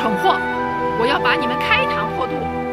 蠢货我要把你们开膛破肚。